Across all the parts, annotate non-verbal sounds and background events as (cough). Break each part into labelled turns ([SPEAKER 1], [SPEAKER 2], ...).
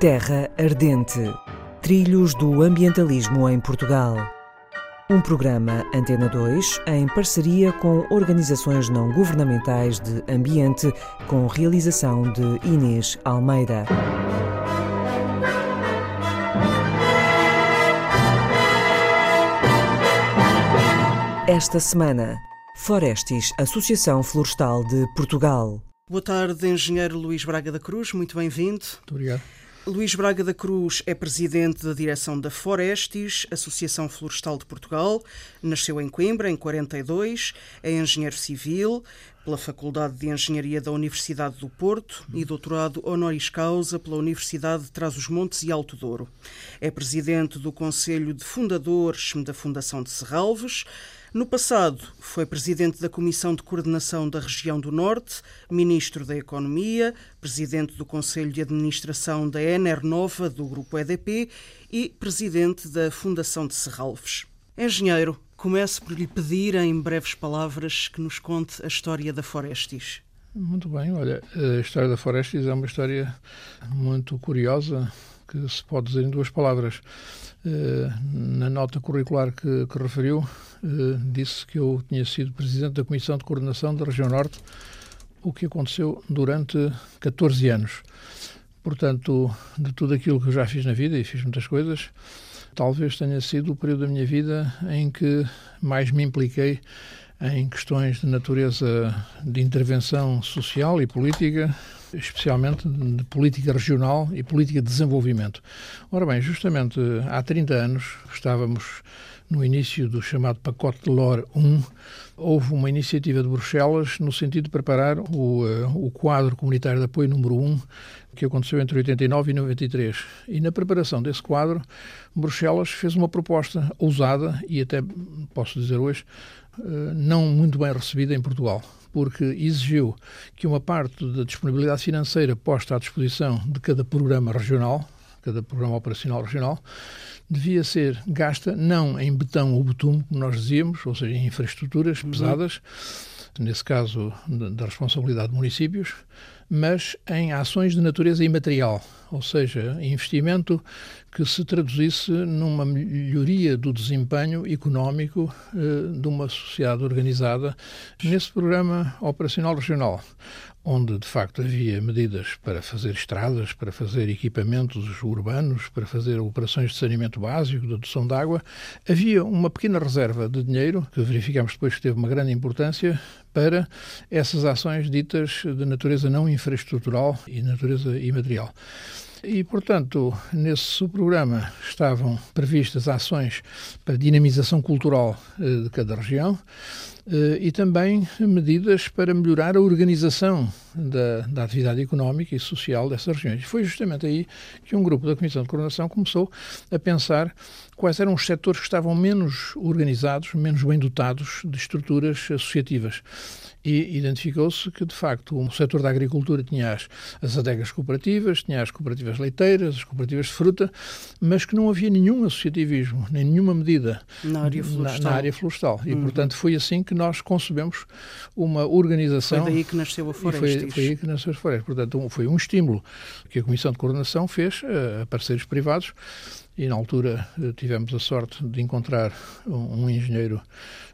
[SPEAKER 1] Terra Ardente Trilhos do Ambientalismo em Portugal. Um programa Antena 2 em parceria com organizações não governamentais de ambiente, com realização de Inês Almeida. Esta semana, Florestis, Associação Florestal de Portugal.
[SPEAKER 2] Boa tarde, engenheiro Luís Braga da Cruz, muito bem-vindo.
[SPEAKER 3] Muito obrigado.
[SPEAKER 2] Luís Braga da Cruz é presidente da direção da Florestis, Associação Florestal de Portugal. Nasceu em Coimbra, em 42, é engenheiro civil pela Faculdade de Engenharia da Universidade do Porto e doutorado honoris causa pela Universidade de Trás-os-Montes e Alto Douro. É presidente do Conselho de Fundadores da Fundação de Serralves, no passado, foi presidente da Comissão de Coordenação da Região do Norte, ministro da Economia, presidente do Conselho de Administração da Nova do Grupo EDP e presidente da Fundação de Serralves. Engenheiro, começo por lhe pedir, em breves palavras, que nos conte a história da Forestis.
[SPEAKER 3] Muito bem, olha, a história da Forestis é uma história muito curiosa, que se pode dizer em duas palavras. Eh, na nota curricular que, que referiu, eh, disse que eu tinha sido presidente da Comissão de Coordenação da Região Norte, o que aconteceu durante 14 anos. Portanto, de tudo aquilo que eu já fiz na vida, e fiz muitas coisas, talvez tenha sido o período da minha vida em que mais me impliquei em questões de natureza de intervenção social e política, especialmente de política regional e política de desenvolvimento. Ora bem, justamente há 30 anos estávamos no início do chamado pacote de LOR 1, houve uma iniciativa de Bruxelas no sentido de preparar o, uh, o quadro comunitário de apoio número 1, que aconteceu entre 89 e 93. E na preparação desse quadro, Bruxelas fez uma proposta ousada e até, posso dizer hoje, uh, não muito bem recebida em Portugal porque exigiu que uma parte da disponibilidade financeira posta à disposição de cada programa regional, cada programa operacional regional, devia ser gasta não em betão ou betume, como nós dizíamos, ou seja, em infraestruturas uhum. pesadas, nesse caso da responsabilidade de municípios, mas em ações de natureza imaterial, ou seja, investimento que se traduzisse numa melhoria do desempenho económico eh, de uma sociedade organizada. Nesse programa operacional regional onde de facto havia medidas para fazer estradas, para fazer equipamentos urbanos, para fazer operações de saneamento básico, de adoção de água, havia uma pequena reserva de dinheiro, que verificamos depois que teve uma grande importância, para essas ações ditas de natureza não infraestrutural e natureza imaterial. E, portanto, nesse subprograma estavam previstas ações para dinamização cultural eh, de cada região, e também medidas para melhorar a organização da, da, atividade económica e social dessas regiões. Foi justamente aí que um grupo da Comissão de Coordenação começou a pensar quais eram os setores que estavam menos organizados, menos bem dotados de estruturas associativas e identificou-se que, de facto, o setor da agricultura tinha as, as adegas cooperativas, tinha as cooperativas leiteiras, as cooperativas de fruta, mas que não havia nenhum associativismo, nem nenhuma medida
[SPEAKER 2] na área florestal. Na,
[SPEAKER 3] na área florestal. E, uhum. portanto, foi assim que nós concebemos uma organização...
[SPEAKER 2] Foi daí que nasceu a Florestis.
[SPEAKER 3] Foi, foi aí que nasceu a Florestis. Portanto, foi um estímulo que a Comissão de Coordenação fez a parceiros privados e na altura eh, tivemos a sorte de encontrar um, um, engenheiro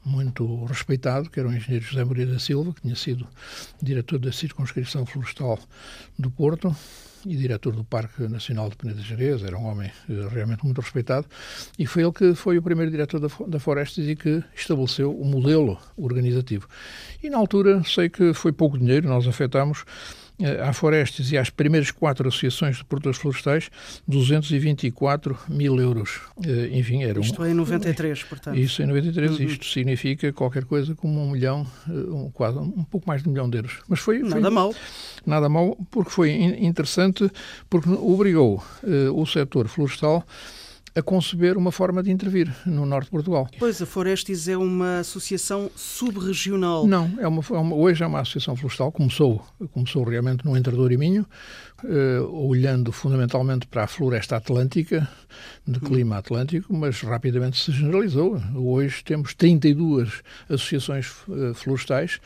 [SPEAKER 3] muito respeitado, que era o engenheiro José Maria da Silva, que tinha sido diretor da Circunscrição Florestal do Porto e diretor do Parque Nacional de Peneda Jerez, era um homem eh, realmente muito respeitado, e foi ele que foi o primeiro diretor da, da Florestas e que estabeleceu o modelo organizativo. E na altura, sei que foi pouco dinheiro, nós afetámos à Florestes e às primeiras quatro associações de produtores florestais 224 mil euros.
[SPEAKER 2] Eh, enfim, era um, Isto é em 93, portanto.
[SPEAKER 3] Isso em 93. Uhum. Isto significa qualquer coisa como um milhão, eh, um, quase um pouco mais de um milhão de euros.
[SPEAKER 2] Mas foi... Nada foi, mal.
[SPEAKER 3] Nada mal, porque foi interessante, porque obrigou uh, o setor florestal a conceber uma forma de intervir no norte de Portugal.
[SPEAKER 2] Pois, a Florestis é uma associação subregional.
[SPEAKER 3] Não, é uma, é uma, hoje é uma associação florestal, começou, começou realmente no Entrador e Minho, uh, olhando fundamentalmente para a floresta atlântica, de clima atlântico, mas rapidamente se generalizou. Hoje temos 32 associações uh, florestais,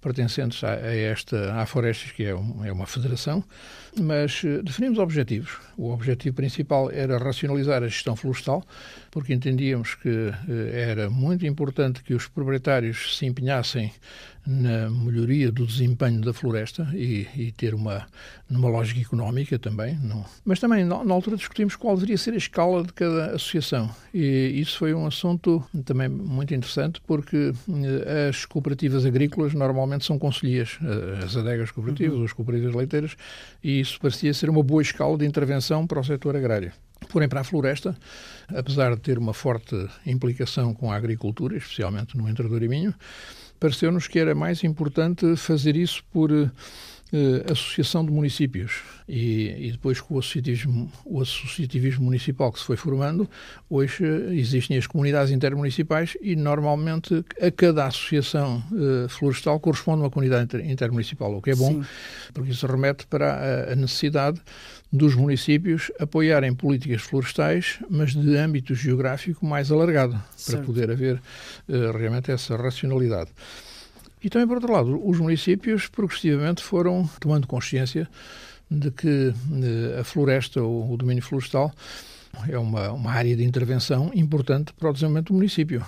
[SPEAKER 3] pertencentes a, a esta à Florestas, que é, um, é uma federação, mas uh, definimos objetivos. O objetivo principal era racionalizar a gestão florestal, porque entendíamos que uh, era muito importante que os proprietários se empenhassem na melhoria do desempenho da floresta e, e ter uma, uma lógica económica também. Não. Mas também, na, na, altura, discutimos qual deveria ser a escala de cada associação. E isso foi um assunto também muito interessante, porque eh, as cooperativas agrícolas normalmente são conselheiras, eh, as adegas cooperativas, uhum. as cooperativas leiteiras, e isso parecia ser uma boa escala de intervenção para o setor agrário. Porém, para a floresta, apesar de ter uma forte implicação com a agricultura, especialmente no Entrador e Minho, pareceu-nos que era mais importante fazer isso por uh, associação de municípios. E, e, depois com o associativismo, o associativismo municipal que se foi formando, hoje uh, existem as comunidades intermunicipais e normalmente a cada associação uh, florestal corresponde uma comunidade inter, intermunicipal, o que é bom, Sim. porque isso remete para a, a necessidade dos municípios apoiarem políticas florestais, mas de âmbito geográfico mais alargado, certo. para poder haver uh, realmente essa racionalidade. E também, por outro lado, os municípios progressivamente foram tomando consciência de que uh, a floresta, ou o domínio florestal, é uma, uma área de intervenção importante para o desenvolvimento do município.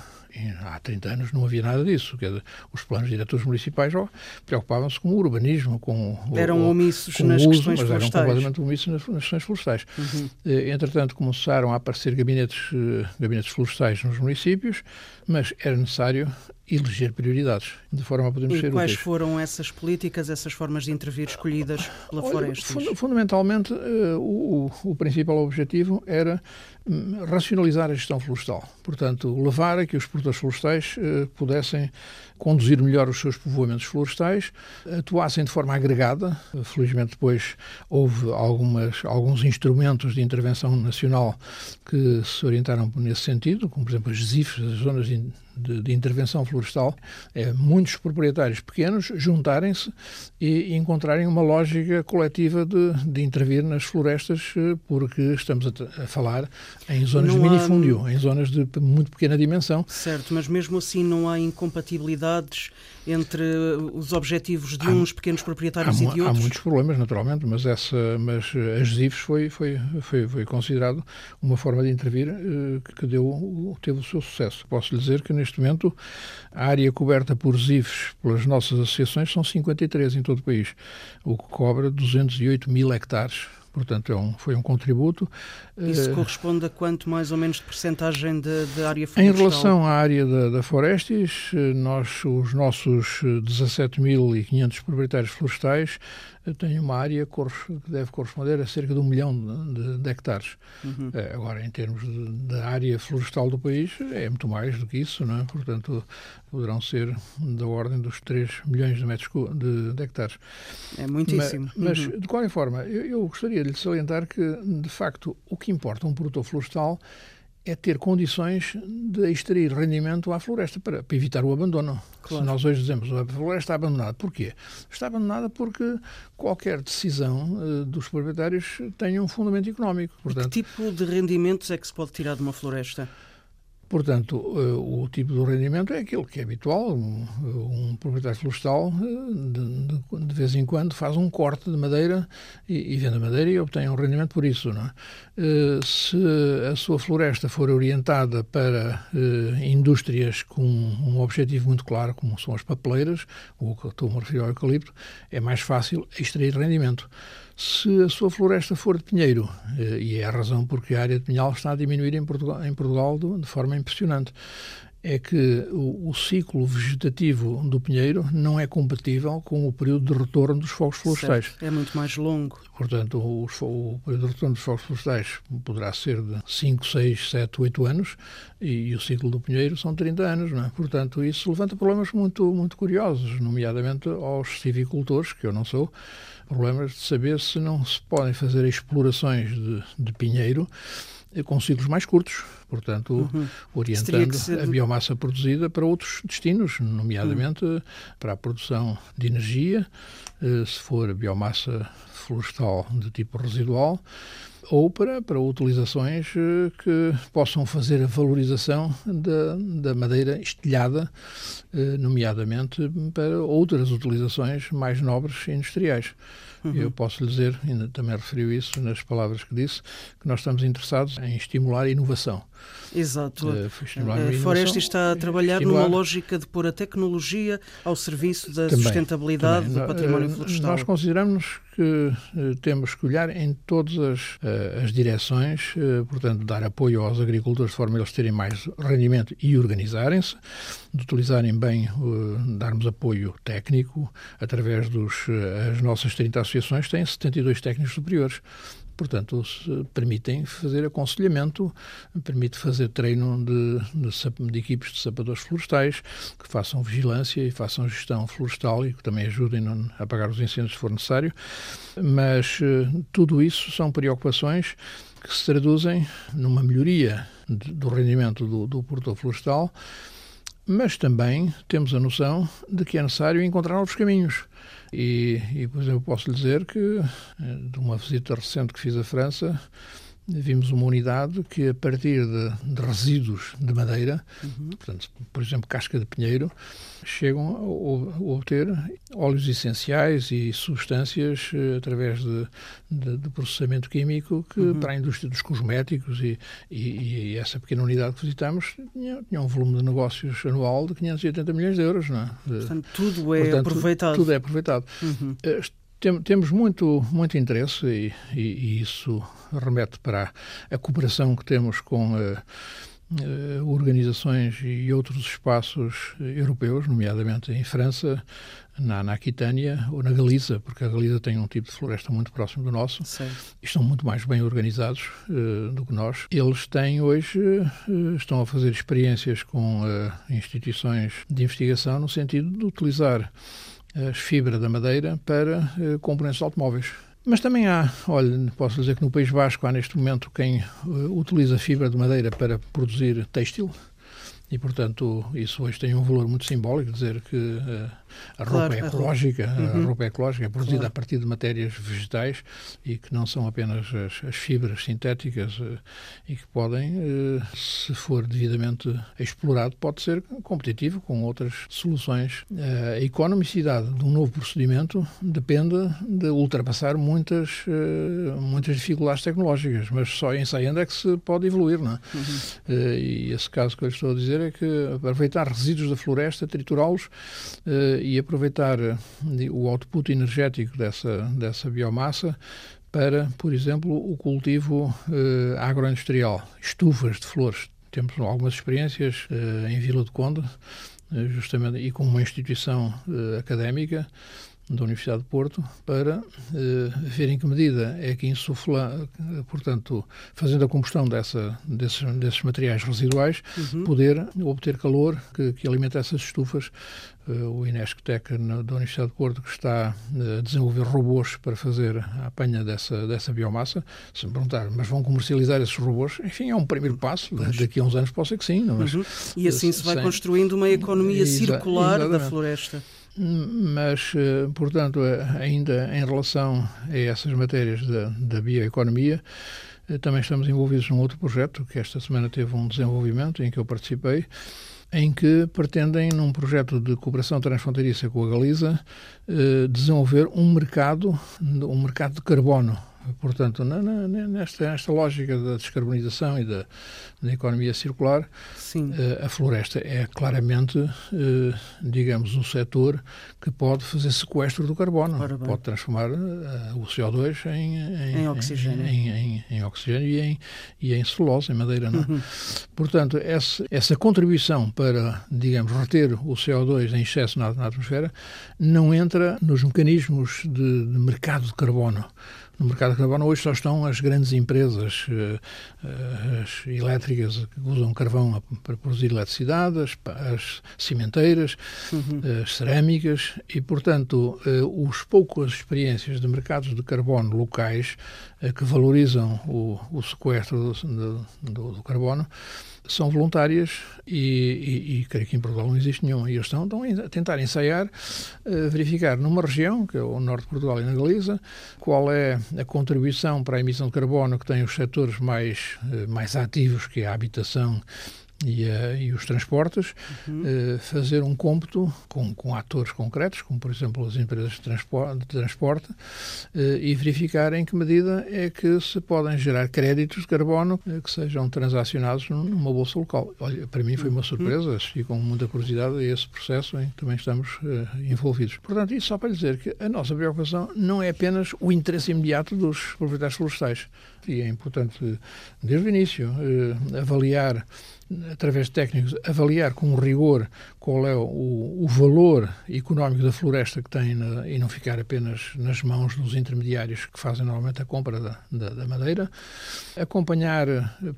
[SPEAKER 3] Há 30 anos não havia nada disso. Dizer, os planos diretores municipais oh, preocupavam-se com o urbanismo, com
[SPEAKER 2] Eram
[SPEAKER 3] o,
[SPEAKER 2] omissos
[SPEAKER 3] com
[SPEAKER 2] nas
[SPEAKER 3] uso,
[SPEAKER 2] questões
[SPEAKER 3] mas
[SPEAKER 2] florestais.
[SPEAKER 3] eram completamente omissos nas, nas questões florestais. Uhum. Eh, entretanto, começaram a aparecer gabinetes, eh, gabinetes florestais nos municípios, mas era necessário eleger prioridades, de forma a podermos
[SPEAKER 2] e
[SPEAKER 3] ser
[SPEAKER 2] quais
[SPEAKER 3] úteis.
[SPEAKER 2] foram essas políticas, essas formas de intervir escolhidas pela Floresta?
[SPEAKER 3] Fundamentalmente, uh, o, o, principal objetivo era racionalizar a gestão florestal. Portanto, levar a que os produtores florestais uh, pudessem conduzir melhor os seus povoamentos florestais, atuassem de forma agregada. Felizmente, depois houve algumas, alguns instrumentos de intervenção nacional que se orientaram nesse sentido, como, por exemplo, as ZIFs, as zonas de de, de, intervenção florestal, é muitos proprietários pequenos juntarem-se e encontrarem uma lógica coletiva de, de intervir nas florestas, eh, porque estamos a, a falar em zonas não de minifúndio, há... em zonas de muito pequena dimensão.
[SPEAKER 2] Certo, mas mesmo assim não há entre os objetivos de há, uns pequenos proprietários
[SPEAKER 3] há,
[SPEAKER 2] e de outros?
[SPEAKER 3] Há muitos problemas, naturalmente, mas, essa, mas as ZIFs foi, foi, foi, foi considerado uma forma de intervir eh, que deu, teve o seu sucesso. Posso lhe dizer que neste momento a área coberta por ZIFs pelas nossas associações são 53 em todo o país, o que cobra 208 mil hectares Portanto, é um, foi um contributo.
[SPEAKER 2] Isso uh, corresponde a quanto mais ou menos de percentagem de, de área florestal?
[SPEAKER 3] Em relação à área da, da Florestis, eh, nós, os nossos 17.500 proprietários florestais tem uma área que deve corresponder a cerca de um milhão de, de hectares. Uhum. É, agora, em termos da área florestal do país, é muito mais do que isso, não é? Portanto, poderão ser da ordem dos 3 milhões de metros de, de hectares.
[SPEAKER 2] É muitíssimo.
[SPEAKER 3] Mas, mas uhum. de qualquer forma, eu, eu gostaria de lhe salientar que, de facto, o que importa um produtor florestal é ter condições de extrair rendimento à floresta para, para evitar o abandono. Claro. Se nós hoje dizemos a floresta está abandonada, porquê? Está abandonada porque qualquer decisão uh, dos proprietários tem um fundamento económico.
[SPEAKER 2] Portanto, que tipo de rendimentos é que se pode tirar de uma floresta?
[SPEAKER 3] Portanto, eh, o tipo de rendimento é aquilo que é habitual. Um, um proprietário florestal, de, vez em quando, faz um corte de madeira e, e vende a madeira e obtém um rendimento por isso. Não é? Eh, se a sua floresta for orientada para indústrias com um objetivo muito claro, como são as papeleiras, ou que estou a referir ao eucalipto, é mais fácil extrair rendimento se a sua floresta for de pinheiro, eh, e é a razão porque a área de pinhal está a diminuir em Portugal, em Portugal de forma impressionante, é que o, o, ciclo vegetativo do pinheiro não é compatível com o período de retorno dos fogos florestais.
[SPEAKER 2] Certo. É muito mais longo.
[SPEAKER 3] Portanto, o, o, período de retorno dos fogos florestais poderá ser de 5, 6, 7, 8 anos e, e, o ciclo do pinheiro são 30 anos. Não é? Portanto, isso levanta problemas muito, muito curiosos, nomeadamente aos civicultores, que eu não sou, problemas de saber se não se podem fazer explorações de, de pinheiro com ciclos mais curtos, portanto, uhum. orientando ser... a biomassa produzida para outros destinos, nomeadamente uhum. para a produção de energia, eh, se for biomassa florestal de tipo residual, ou para, para utilizações eh, que possam fazer a valorização da, da madeira estilhada, eh, nomeadamente para outras utilizações mais nobres e industriais. Uhum. Eu posso lhe dizer, ainda também referiu isso nas palavras que disse, que nós estamos interessados em estimular a inovação.
[SPEAKER 2] Exato. Uh, a Foreste está a trabalhar numa lógica de pôr a tecnologia ao serviço da também, sustentabilidade também. do património florestal.
[SPEAKER 3] Nós consideramos que temos que olhar em todas as, as direções, portanto, dar apoio aos agricultores de forma a eles terem mais rendimento e organizarem-se, de utilizarem bem, darmos apoio técnico através dos as nossas 30 associações têm 72 técnicos superiores. Portanto, permitem fazer aconselhamento, permite fazer treino de, de, de, equipes de sapadores florestais que façam vigilância e façam gestão florestal e que também ajudem a apagar os incêndios se for necessário. Mas eh, tudo isso são preocupações que se traduzem numa melhoria do rendimento do, do florestal, mas também temos a noção de que é necessário encontrar novos caminhos. E, e exemplo, posso lhe dizer que, eh, de uma visita recente que fiz à França, vimos uma unidade que, a partir de, de resíduos de madeira, uhum. portanto, por exemplo, casca de pinheiro, chegam a, obter óleos essenciais e substâncias uh, através de, de, de, processamento químico que, uhum. para a indústria dos cosméticos e, e, e, essa pequena unidade que visitamos tinha, tinha, um volume de negócios anual de 580 milhões de euros. Não é?
[SPEAKER 2] Portanto, tudo é Portanto, aproveitado.
[SPEAKER 3] Tudo é aproveitado. Uhum. Uh, temos muito, muito interesse e, e, e, isso remete para a cooperação que temos com uh, uh, organizações e outros espaços europeus, nomeadamente em França, na, na Aquitânia ou na Galiza, porque a Galiza tem um tipo de floresta muito próximo do nosso e estão muito mais bem organizados uh, do que nós. Eles têm hoje, estão a fazer experiências com instituições de investigação no sentido de utilizar as fibras da madeira para uh, componentes automóveis. Mas também há, olha, posso dizer que no País Vasco há neste momento quem uh, utiliza fibra de madeira para produzir têxtil e, portanto, isso hoje tem um valor muito simbólico, dizer que uh, a roupa claro, é ecológica, a roupa. Uhum. a roupa é ecológica, é produzida claro. a partir de matérias vegetais e que não são apenas as, as fibras sintéticas uh, e que podem, uh, se for devidamente explorado, pode ser competitivo com outras soluções. a economicidade de um novo procedimento depende de ultrapassar muitas, muitas dificuldades tecnológicas, mas só ensaiando é que se pode evoluir, não é? Uhum. e esse caso que eu estou a dizer é que aproveitar resíduos da floresta, triturá-los e aproveitar eh, o output energético dessa, dessa biomassa para, por exemplo, o cultivo eh, agroindustrial, estufas de flores. Temos algumas experiências eh, em Vila do Conde, eh, justamente, e com uma instituição eh, académica da Universidade de Porto para eh, ver em que medida é que insufla, portanto, fazendo a combustão dessa, desses, desses materiais residuais, uhum. poder obter calor que, que alimenta essas estufas. Uh, o Inesctec da Universidade de Porto que está uh, a desenvolver robôs para fazer a apanha dessa, dessa biomassa. Se me perguntar, mas vão comercializar esses robôs? Enfim, é um primeiro passo. Mas... Daqui a uns anos pode ser que sim. Mas,
[SPEAKER 2] uhum. E assim se vai sem... construindo uma economia circular da floresta.
[SPEAKER 3] Mas, eh, portanto, eh, ainda em relação a essas matérias da, da bioeconomia, eh, também estamos envolvidos num outro projeto que esta semana teve um desenvolvimento em que eu participei, em que pretendem, num projeto de cooperação transfronteiriça com a Galiza, desenvolver um mercado, um mercado de carbono Portanto, na, na, nesta, nesta lógica da descarbonização e da, da economia circular, uh, a floresta é claramente, uh, digamos, um setor que pode fazer sequestro do carbono, pode transformar uh, o CO2 em,
[SPEAKER 2] em, em oxigênio,
[SPEAKER 3] em, em, em, oxigênio e em, e em celulose, em madeira. Não? É? Uhum. Portanto, essa, essa contribuição para, digamos, reter o CO2 em excesso na, na atmosfera não entra nos mecanismos de, de mercado de carbono no mercado de carbono hoje só estão as grandes empresas as elétricas que usam carvão para produzir eletricidade, as, as cimenteiras, uhum. as cerâmicas e, portanto, os poucas experiências de mercados de carbono locais que valorizam o, o sequestro do, do, do carbono são voluntárias e, e, e, creio que em Portugal não existe nenhum. E eles estão, estão a tentar ensaiar, uh, verificar numa região, que é o norte de Portugal e na Galiza, qual é a contribuição para a emissão de carbono que têm os setores mais, uh, mais ativos, que é a habitação e, uh, e, os transportes, uhum. uh, fazer um cômputo com, com atores concretos, como por exemplo as empresas de transporte, de transporte uh, e verificar em que medida é que se podem gerar créditos de carbono que sejam transacionados numa bolsa local. Olha, para mim foi uma uhum. surpresa, assisti com muita curiosidade a esse processo em que também estamos envolvidos. Portanto, isso só para dizer que a nossa preocupação não é apenas o interesse imediato dos proprietários florestais. E é importante, desde o início, avaliar através de técnicos, avaliar com rigor qual é o, o valor económico da floresta que tem na, e não ficar apenas nas mãos dos intermediários que fazem normalmente a compra da, da, da madeira, acompanhar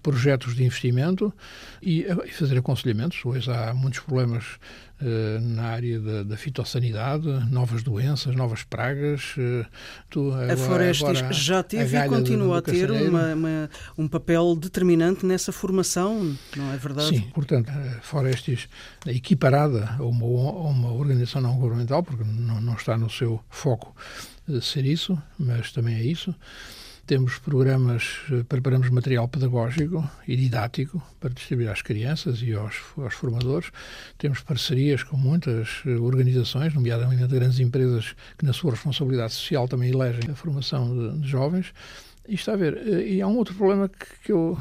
[SPEAKER 3] projetos de investimento e, e fazer aconselhamentos. Hoje há muitos problemas eh, na área da, da, fitossanidade, novas doenças, novas pragas.
[SPEAKER 2] Eh, tu, agora, a Florestas já teve e continua a ter uma, uma, um papel determinante nessa formação, não é verdade?
[SPEAKER 3] Sim, portanto, a Florestas a uma, uma organização não governamental, porque não, não está no seu foco eh, ser isso, mas também é isso. Temos programas, eh, preparamos material pedagógico e didático para distribuir às crianças e aos, aos formadores. Temos parcerias com muitas eh, organizações, nomeadamente grandes empresas que, na sua responsabilidade social, também elegem a formação de, de jovens. E está a ver, e há um outro problema que, que eu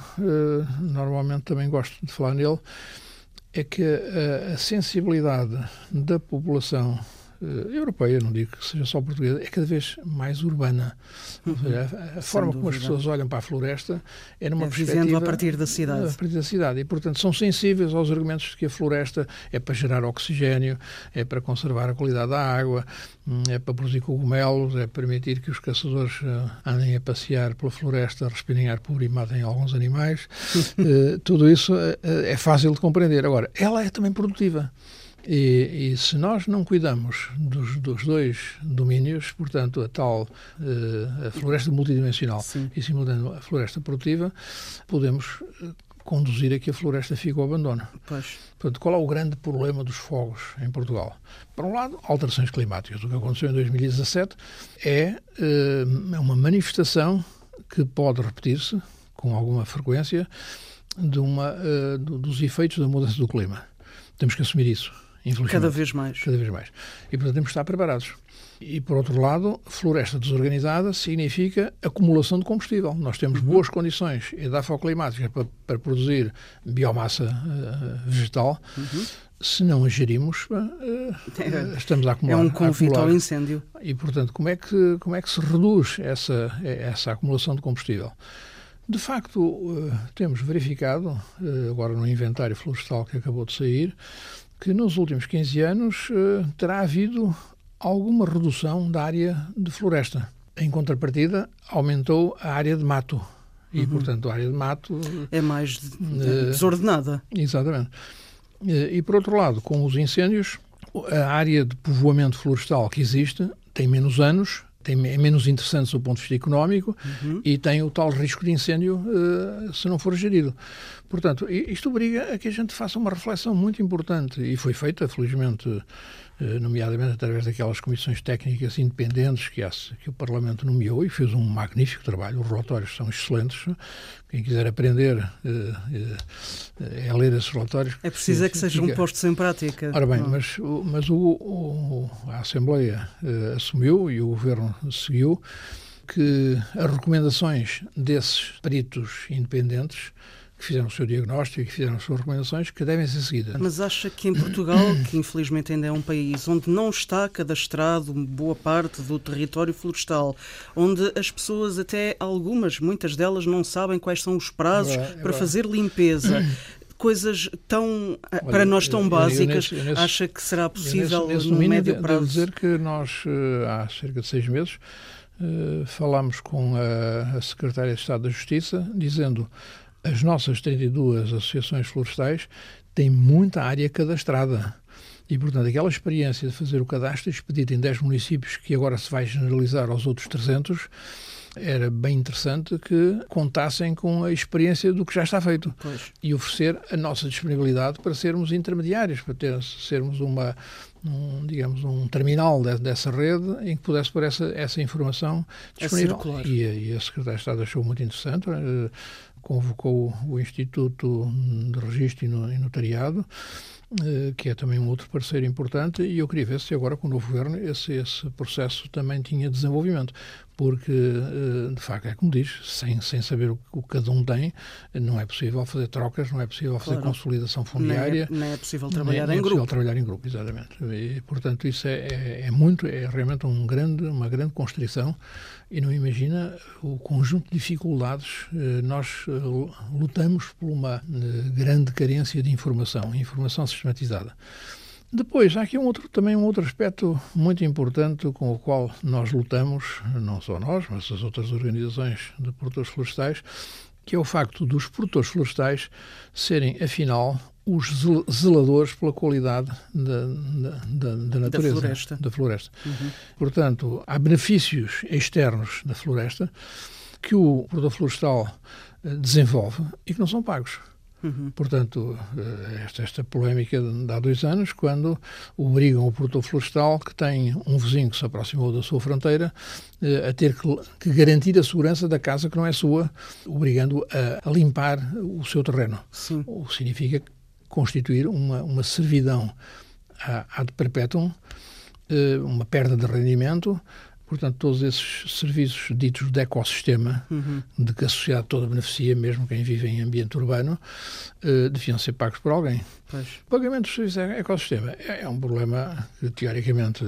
[SPEAKER 3] normalmente também gosto de falar nele, é que a, sensibilidade da população europeia, não digo que seja só portuguesa, é cada vez mais urbana. Uhum. A, a forma como as pessoas olham para a floresta é numa é perspectiva...
[SPEAKER 2] a partir da cidade.
[SPEAKER 3] A partir da cidade. E, portanto, são sensíveis aos argumentos de que a floresta é para gerar oxigênio, é para conservar a qualidade da água, hum, é para produzir cogumelos, é permitir que os caçadores uh, andem a passear pela floresta, respirem ar puro e matem alguns animais. uh, (laughs) tudo isso é fácil de compreender. Agora, ela é também produtiva. E, e, se nós não cuidamos dos, dos, dois domínios, portanto, a tal uh, a floresta multidimensional Sim. e, simultaneamente, a floresta produtiva, podemos eh, conduzir a que a floresta fique ao abandono. Pois. Portanto, qual é o grande problema dos fogos em Portugal? Por um lado, alterações climáticas. O que aconteceu em 2017 é uh, uma manifestação que pode repetir-se com alguma frequência de uma, dos efeitos da mudança do clima. Temos que assumir isso infelizmente.
[SPEAKER 2] Cada vez mais.
[SPEAKER 3] Cada vez mais. E, portanto, temos que estar preparados. E, por outro lado, floresta desorganizada significa acumulação de combustível. Nós temos uhum. boas condições edafoclimáticas para, para produzir biomassa uh, vegetal. Uhum. Se não a gerimos, uh, (laughs) estamos a acumular.
[SPEAKER 2] É um convite ao incêndio.
[SPEAKER 3] E, portanto, como é que, como é que se reduz essa, essa acumulação de combustível? De facto, temos verificado, agora no inventário florestal que acabou de sair, que nos últimos 15 anos uh, terá havido alguma redução da área de floresta. Em contrapartida, aumentou a área de mato. E, uhum. portanto, a área de mato.
[SPEAKER 2] É mais uh, desordenada.
[SPEAKER 3] Exatamente. Uh, e, por outro lado, com os incêndios, a área de povoamento florestal que existe tem menos anos, tem, é menos interessante do ponto de vista económico uhum. e tem o tal risco de incêndio uh, se não for gerido. Portanto, isto obriga a que a gente faça uma reflexão muito importante e foi feita, felizmente, nomeadamente através daquelas comissões técnicas independentes que, que o Parlamento nomeou e fez um magnífico trabalho. Os relatórios são excelentes. Quem quiser aprender é, é ler esses relatórios.
[SPEAKER 2] É preciso é que sejam fica... postos em prática.
[SPEAKER 3] Ora bem, não. mas, mas o, o, a Assembleia assumiu e o Governo seguiu que as recomendações desses peritos independentes que fizeram o seu diagnóstico e que fizeram as suas recomendações, que devem ser seguidas.
[SPEAKER 2] Mas acha que em Portugal, (coughs) que infelizmente ainda é um país onde não está cadastrado boa parte do território florestal, onde as pessoas, até algumas, muitas delas, não sabem quais são os prazos é, é para fazer limpeza, (coughs) coisas tão Olha, para nós tão básicas, nesse, acha que será possível nesse, nesse no médio prazo?
[SPEAKER 3] Devo dizer que nós, eh, há cerca de seis meses, uh, falámos com a, a Secretária de Estado da Justiça, dizendo as nossas 32 associações florestais têm muita área cadastrada. E, portanto, aquela experiência de fazer o cadastro expedito em 10 municípios, que agora se vai generalizar aos outros 300, era bem interessante que contassem com a experiência do que já está feito
[SPEAKER 2] pois.
[SPEAKER 3] e oferecer a nossa disponibilidade para sermos intermediários, para ter, sermos uma, um, digamos, um terminal de, dessa rede em que pudesse pôr essa, essa informação disponível. E, e, a Secretaria de Estado achou muito interessante, eh, convocou o Instituto de Registro e Notariado eh, que é também um outro parceiro importante, e eu queria ver se agora com o novo governo esse, esse processo também tinha desenvolvimento, porque, eh, de facto, é como diz, sem, sem saber o que cada um tem, não é possível fazer trocas, não é possível fazer claro. consolidação fundiária.
[SPEAKER 2] Nem é, nem é possível trabalhar
[SPEAKER 3] nem,
[SPEAKER 2] em
[SPEAKER 3] nem
[SPEAKER 2] grupo.
[SPEAKER 3] É possível trabalhar em grupo, exatamente. E, portanto, isso é, é, é muito, é realmente um grande, uma grande constrição e não imagina o conjunto de dificuldades. Eh, nós lutamos por uma grande carência de informação, informação sistematizada. Depois, há aqui um outro, também um outro aspecto muito importante com o qual nós lutamos, não só nós, mas as outras organizações de produtores florestais, que é o facto dos produtores florestais serem, afinal, os zeladores pela qualidade da, da, da natureza,
[SPEAKER 2] da floresta.
[SPEAKER 3] Da floresta. Uhum. Portanto, há benefícios externos da floresta que o produtor florestal eh, desenvolve e que não são pagos. Uhum. Portanto, eh, esta, esta polémica de há dois anos, quando obrigam o produtor florestal, que tem um vizinho que se aproximou da sua fronteira, eh, a ter que, que garantir a segurança da casa que não é sua, obrigando a, a limpar o seu terreno.
[SPEAKER 2] Sim.
[SPEAKER 3] O que significa constituir uma, uma servidão ad perpetuum, eh, uma perda de rendimento, Portanto, todos esses serviços ditos de ecossistema, uhum. de que a sociedade toda beneficia, mesmo quem vive em ambiente urbano, uh, deviam ser pagos por alguém.
[SPEAKER 2] Pois.
[SPEAKER 3] Pagamento dos serviços de ecossistema é, é um problema que, teoricamente,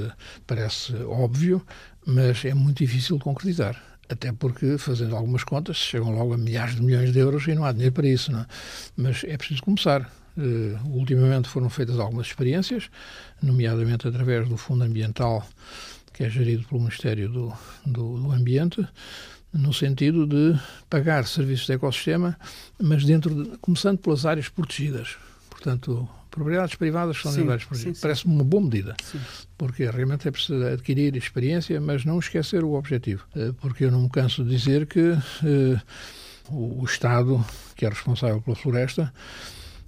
[SPEAKER 3] parece óbvio, mas é muito difícil de concretizar. Até porque, fazendo algumas contas, chegam logo a milhares de milhões de euros e não há dinheiro para isso. Não? É? Mas é preciso começar. Uh, ultimamente foram feitas algumas experiências, nomeadamente através do Fundo Ambiental que é gerido pelo Ministério do, do, do Ambiente, no sentido de pagar serviços de ecossistema, mas dentro de, começando pelas áreas protegidas. Portanto, propriedades privadas são sim, áreas protegidas. Parece-me uma boa medida, sim. porque realmente é preciso adquirir experiência, mas não esquecer o objetivo. Eh, porque eu não me canso de dizer que eh, o Estado, que é responsável pela floresta,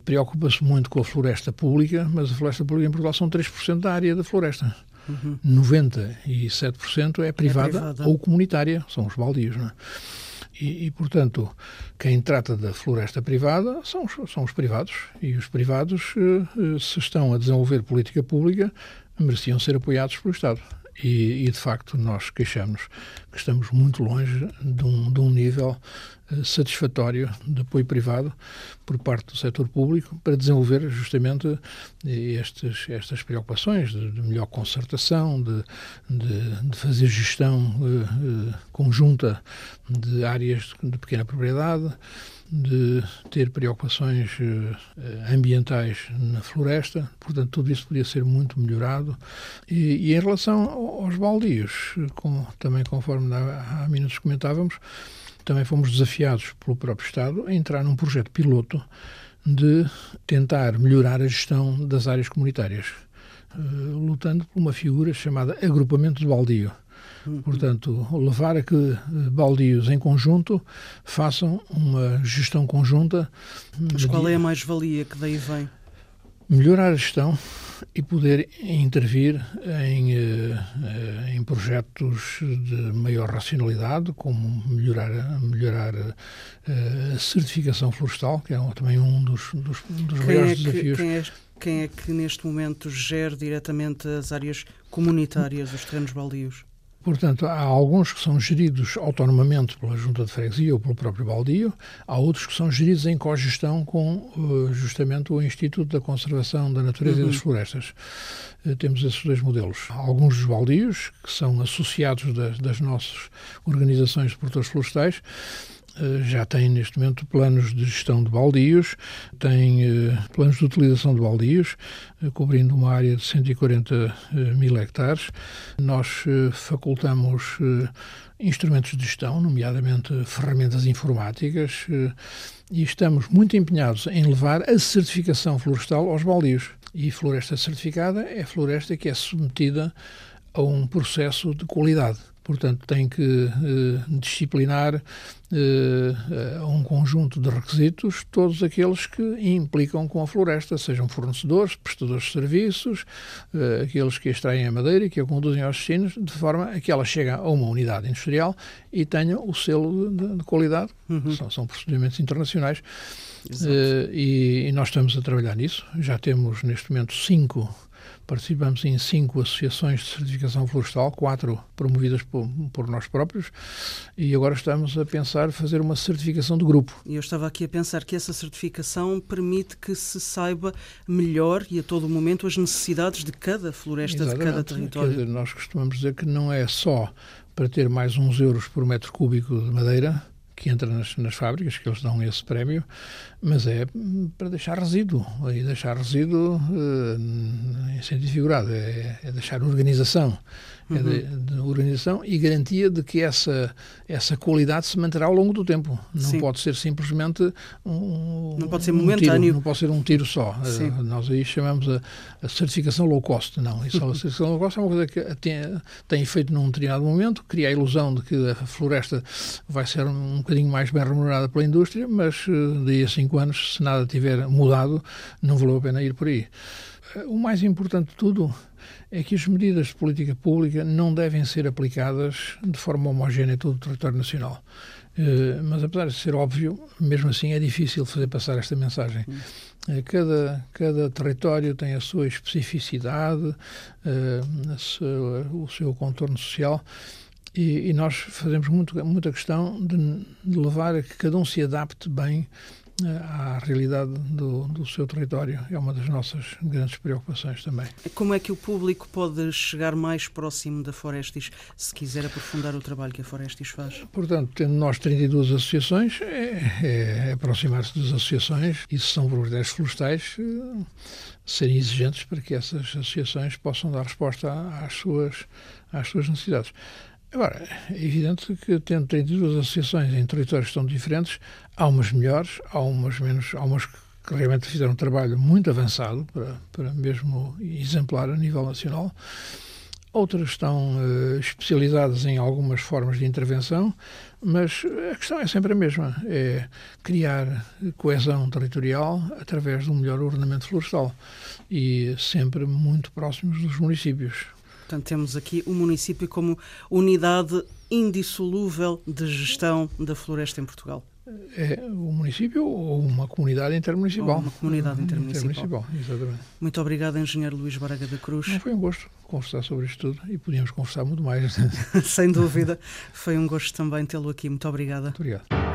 [SPEAKER 3] preocupa-se muito com a floresta pública, mas a floresta pública em Portugal são 3% da área da floresta. Uhum. 97% é privada, é privada, ou comunitária, são os baldios. Não é? E, e, portanto, quem trata da floresta privada são os, são os privados. E os privados, eh, eh, se estão a desenvolver política pública, mereciam ser apoiados pelo Estado. E, e, de facto nós queixamos que estamos muito longe de um, de um nível uh, satisfatório de apoio privado por parte do setor público para desenvolver justamente estes, estas preocupações de, de melhor concertação, de, de, de fazer gestão uh, uh, conjunta de áreas de pequena propriedade, de ter preocupações eh, ambientais na floresta, portanto, tudo isso podia ser muito melhorado. E, e em relação aos baldios, com, também conforme há, minutos comentávamos, também fomos desafiados pelo próprio Estado a entrar num projeto piloto de tentar melhorar a gestão das áreas comunitárias, uh, lutando por uma figura chamada agrupamento de baldio Portanto, levar a que eh, baldios em conjunto façam uma gestão conjunta.
[SPEAKER 2] Mas qual é a mais-valia que daí vem?
[SPEAKER 3] Melhorar a gestão e poder intervir em, eh, em projetos de maior racionalidade, como melhorar, melhorar eh, a certificação florestal, que é também um dos, dos, dos maiores é que, desafios.
[SPEAKER 2] Quem é, quem é que neste momento gera diretamente as áreas comunitárias, os terrenos baldios?
[SPEAKER 3] Portanto, há alguns que são geridos autonomamente pela Junta de Freguesia ou pelo próprio baldio, há outros que são geridos em cogestão com uh, justamente o Instituto da Conservação da Natureza uhum. e das Florestas. Uh, temos esses dois modelos. Alguns dos baldios, que são associados das, das nossas organizações de produtores florestais, eh, já tem neste momento planos de gestão de baldios, tem eh, planos de utilização de baldios, eh, cobrindo uma área de 140 mil hectares. Nós facultamos instrumentos de gestão, nomeadamente ferramentas informáticas, e estamos muito empenhados em levar a certificação florestal aos baldios. E floresta certificada é floresta que é submetida a um processo de qualidade portanto, tem que eh, disciplinar eh, um conjunto de requisitos, todos aqueles que implicam com a floresta, sejam fornecedores, prestadores de serviços, eh, aqueles que extraem a madeira e que a conduzem aos destinos, de forma a que ela chegue a uma unidade industrial e tenha o selo de, de qualidade. Uhum. São, são, procedimentos internacionais. E, e nós estamos a trabalhar nisso. Já temos, neste momento, cinco Participamos em cinco associações de certificação florestal, quatro promovidas por, por, nós próprios, e agora estamos a pensar fazer uma certificação de grupo.
[SPEAKER 2] E eu estava aqui a pensar que essa certificação permite que se saiba melhor e a todo momento as necessidades de cada floresta, Exatamente. de cada território.
[SPEAKER 3] Dizer, nós costumamos dizer que não é só para ter mais uns euros por metro cúbico de madeira, que entra nas, nas, fábricas, que eles dão esse prémio, mas é para deixar resíduo. E deixar resíduo, uh, em sentido figurado, é, é deixar organização uhum. é de, de, organização e garantia de que essa, essa qualidade se manterá ao longo do tempo. Não Sim. pode ser simplesmente um.
[SPEAKER 2] Não pode ser momentâneo.
[SPEAKER 3] Um tiro, não pode ser um tiro só. Uh, nós aí chamamos a, a, certificação low cost. Não, isso, a (laughs) certificação low cost é uma coisa que tem, tem efeito num determinado momento, cria a ilusão de que a floresta vai ser um bocadinho mais bem remunerada pela indústria, mas uh, daí a cinco anos, se nada tiver mudado, não valeu a pena ir por aí. Uh, o mais importante de tudo é que as medidas de política pública não devem ser aplicadas de forma homogénea em todo o território nacional. Uh, mas apesar de ser óbvio, mesmo assim é difícil fazer passar esta mensagem. Uh, cada, cada território tem a sua especificidade, uh, sua, o seu contorno social. E, e, nós fazemos muito, muita questão de, de levar a que cada um se adapte bem à realidade do, do seu território. É uma das nossas grandes preocupações também.
[SPEAKER 2] Como é que o público pode chegar mais próximo da Forestis, se quiser aprofundar o trabalho que a Forestis faz?
[SPEAKER 3] Portanto, tendo nós 32 associações, é, é aproximar-se das associações e se são proprietários florestais, eh, serem exigentes para que essas associações possam dar resposta às suas, às suas necessidades. Agora, é evidente que, tendo 32 associações em territórios tão diferentes, há umas melhores, há umas menos, há umas que realmente fizeram um trabalho muito avançado, para, para mesmo exemplar a nível nacional. Outras estão uh, especializadas em algumas formas de intervenção, mas a questão é sempre a mesma: é criar coesão territorial através de um melhor ordenamento florestal e sempre muito próximos dos municípios.
[SPEAKER 2] Portanto, temos aqui o município como unidade indissolúvel de gestão da floresta em Portugal.
[SPEAKER 3] É o município ou uma comunidade intermunicipal? Ou
[SPEAKER 2] uma comunidade intermunicipal. intermunicipal.
[SPEAKER 3] Exatamente.
[SPEAKER 2] Muito obrigado, engenheiro Luís Baraga da Cruz.
[SPEAKER 3] Foi um gosto conversar sobre isto tudo e podíamos conversar muito mais. (laughs)
[SPEAKER 2] Sem dúvida. Foi um gosto também tê-lo aqui. Muito obrigada.
[SPEAKER 3] Muito obrigado.